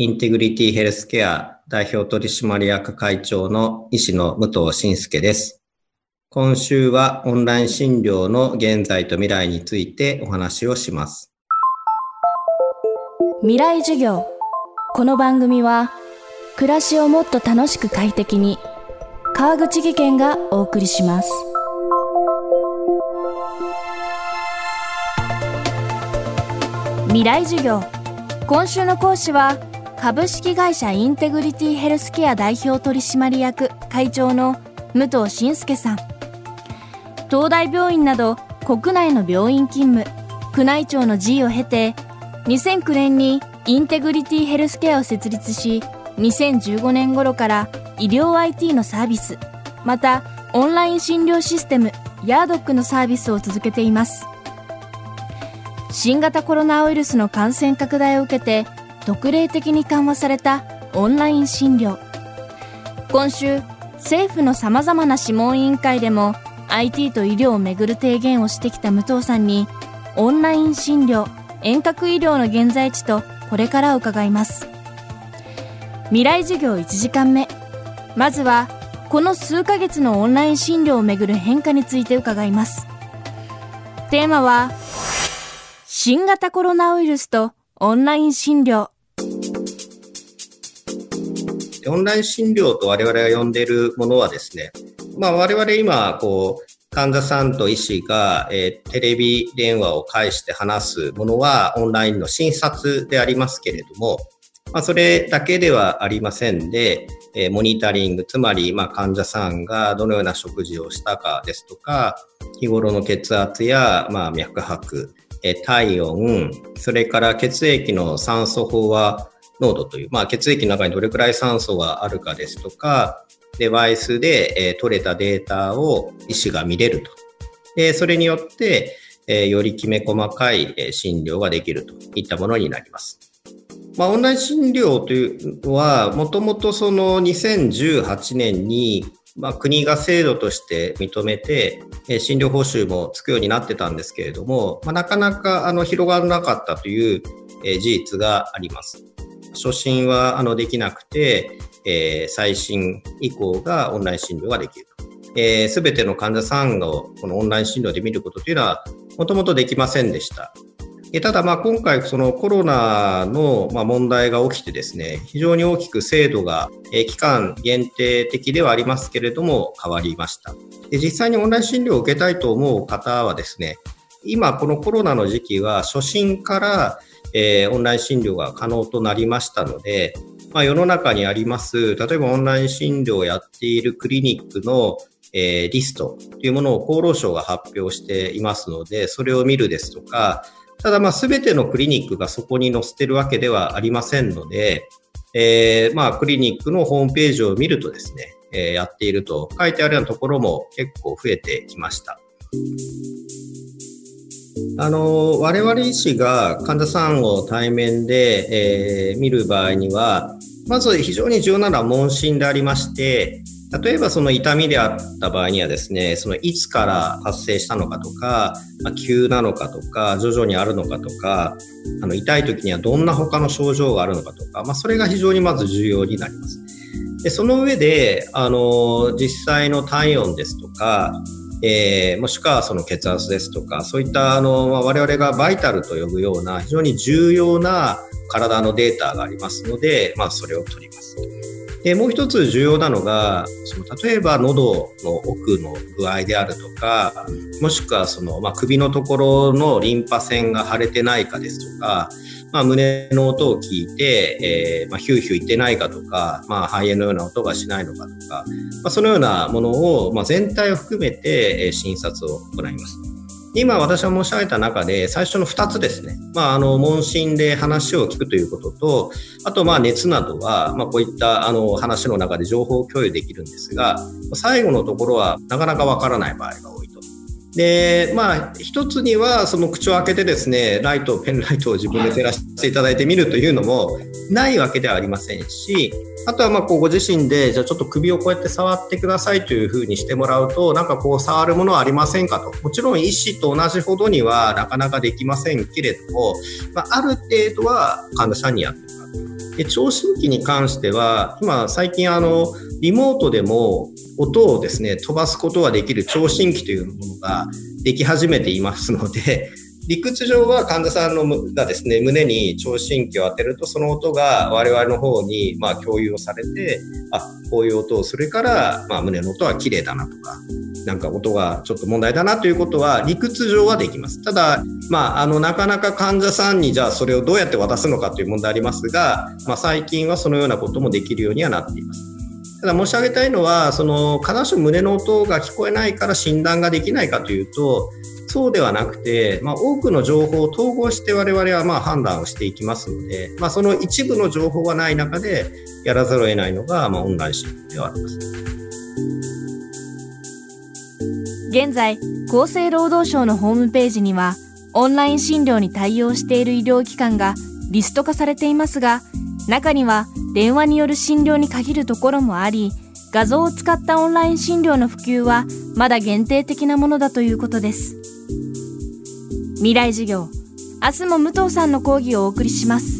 インテグリティヘルスケア代表取締役会長の医師の武藤信介です。今週はオンライン診療の現在と未来についてお話をします。未来授業。この番組は暮らしをもっと楽しく快適に川口義賢がお送りします。未来授業今週の講師は株式会社インテグリティヘルスケア代表取締役会長の武藤信介さん。東大病院など国内の病院勤務宮内庁の辞意を経て2009年にインテグリティヘルスケアを設立し2015年頃から医療 IT のサービスまたオンライン診療システムヤードックのサービスを続けています。新型コロナウイルスの感染拡大を受けて特例的に緩和されたオンライン診療。今週政府のさまざまな諮問委員会でも IT と医療をめぐる提言をしてきた武藤さんにオンライン診療遠隔医療の現在地とこれから伺います。未来授業1時間目。まずはこの数ヶ月のオンライン診療をめぐる変化について伺います。テーマは新型コロナウイルスとオンライン診療。オンライン診療と我々が呼んでいるものはですね、まあ我々今、こう、患者さんと医師が、えー、テレビ電話を介して話すものはオンラインの診察でありますけれども、まあ、それだけではありませんで、えー、モニタリング、つまり、まあ、患者さんがどのような食事をしたかですとか、日頃の血圧や、まあ、脈拍え、体温、それから血液の酸素飽和濃度という、まあ、血液の中にどれくらい酸素があるかですとか、デバイスで、え取れたデータを医師が見れると。でそれによって、えよりきめ細かいえ診療ができるといったものになります。まあ、オンライン診療というのは、もともとその2018年にまあ、国が制度として認めて、えー、診療報酬もつくようになってたんですけれども、まあ、なかなかあの広がらなかったという、えー、事実があります。初診はあのできなくて、えー、最新以降がオンライン診療ができると。す、べ、ての患者さんをこのオンライン診療で見ることというのは、もともとできませんでした。ただ、今回、そのコロナの問題が起きてですね、非常に大きく制度が期間限定的ではありますけれども、変わりました。で実際にオンライン診療を受けたいと思う方はですね、今、このコロナの時期は初診から、えー、オンライン診療が可能となりましたので、まあ、世の中にあります、例えばオンライン診療をやっているクリニックのえー、リストというものを厚労省が発表していますので、それを見るですとか、ただ、まあ、すべてのクリニックがそこに載せてるわけではありませんので、えー、まあ、クリニックのホームページを見るとですね、えー、やっていると書いてあるようなところも結構増えてきました。あの、我々医師が患者さんを対面で、えー、見る場合には、まず非常に重要なのは問診でありまして、例えばその痛みであった場合にはですね、そのいつから発生したのかとか、まあ、急なのかとか、徐々にあるのかとか、あの痛い時にはどんな他の症状があるのかとか、まあ、それが非常にまず重要になります。でその上で、あの、実際の体温ですとか、えー、もしくはその血圧ですとか、そういったあの、まあ、我々がバイタルと呼ぶような非常に重要な体のデータがありますので、まあ、それを取ります。で、もう一つ重要なのが、その例えば喉の奥の具合であるとか、もしくはその、まあ、首のところのリンパ腺が腫れてないかですとか、まあ、胸の音を聞いて、えー、まあ、ヒューヒュー言ってないかとか、まあ、肺炎のような音がしないのかとか、ま、そのようなものを、ま、全体を含めて、診察を行います。今私が申し上げた中で最初の2つですね、まあ、あの問診で話を聞くということとあとまあ熱などは、ま、こういったあの話の中で情報を共有できるんですが最後のところはなかなかわからない場合が多いと。でまあ一つにはその口を開けてですねライトペンライトを自分で照らしていただいてみるというのもないわけではありませんしあとはまあこうご自身でじゃあちょっと首をこうやって触ってくださいというふうにしてもらうとなんかこう触るものはありませんかともちろん医師と同じほどにはなかなかできませんけれども、まあ、ある程度は患者さんにやっても。で聴診器に関しては、今最近あの、リモートでも音をですね、飛ばすことができる聴診器というものができ始めていますので、理屈上は患者さんのがですね、胸に聴診器を当てると、その音が我々の方にまあ共有をされて、あ、こういう音をするから、まあ胸の音は綺麗だなとか、なんか音がちょっと問題だなということは理屈上はできます。ただ、まあ、あの、なかなか患者さんにじゃあそれをどうやって渡すのかという問題ありますが、まあ、最近はそのようなこともできるようにはなっています。ただ申し上げたいのは、その、必ずしも胸の音が聞こえないから診断ができないかというと、そうではなくて、まあ、多くの情報を統合して我々はまあ判断をしていきますので、まあ、その一部の情報がない中でやらざるを得ないのが、まあ、オンライン診療ではあります。現在、厚生労働省のホームページには、オンライン診療に対応している医療機関がリスト化されていますが、中には電話による診療に限るところもあり、画像を使ったオンライン診療の普及はまだ限定的なものだということです。未来授業明日も武藤さんの講義をお送りします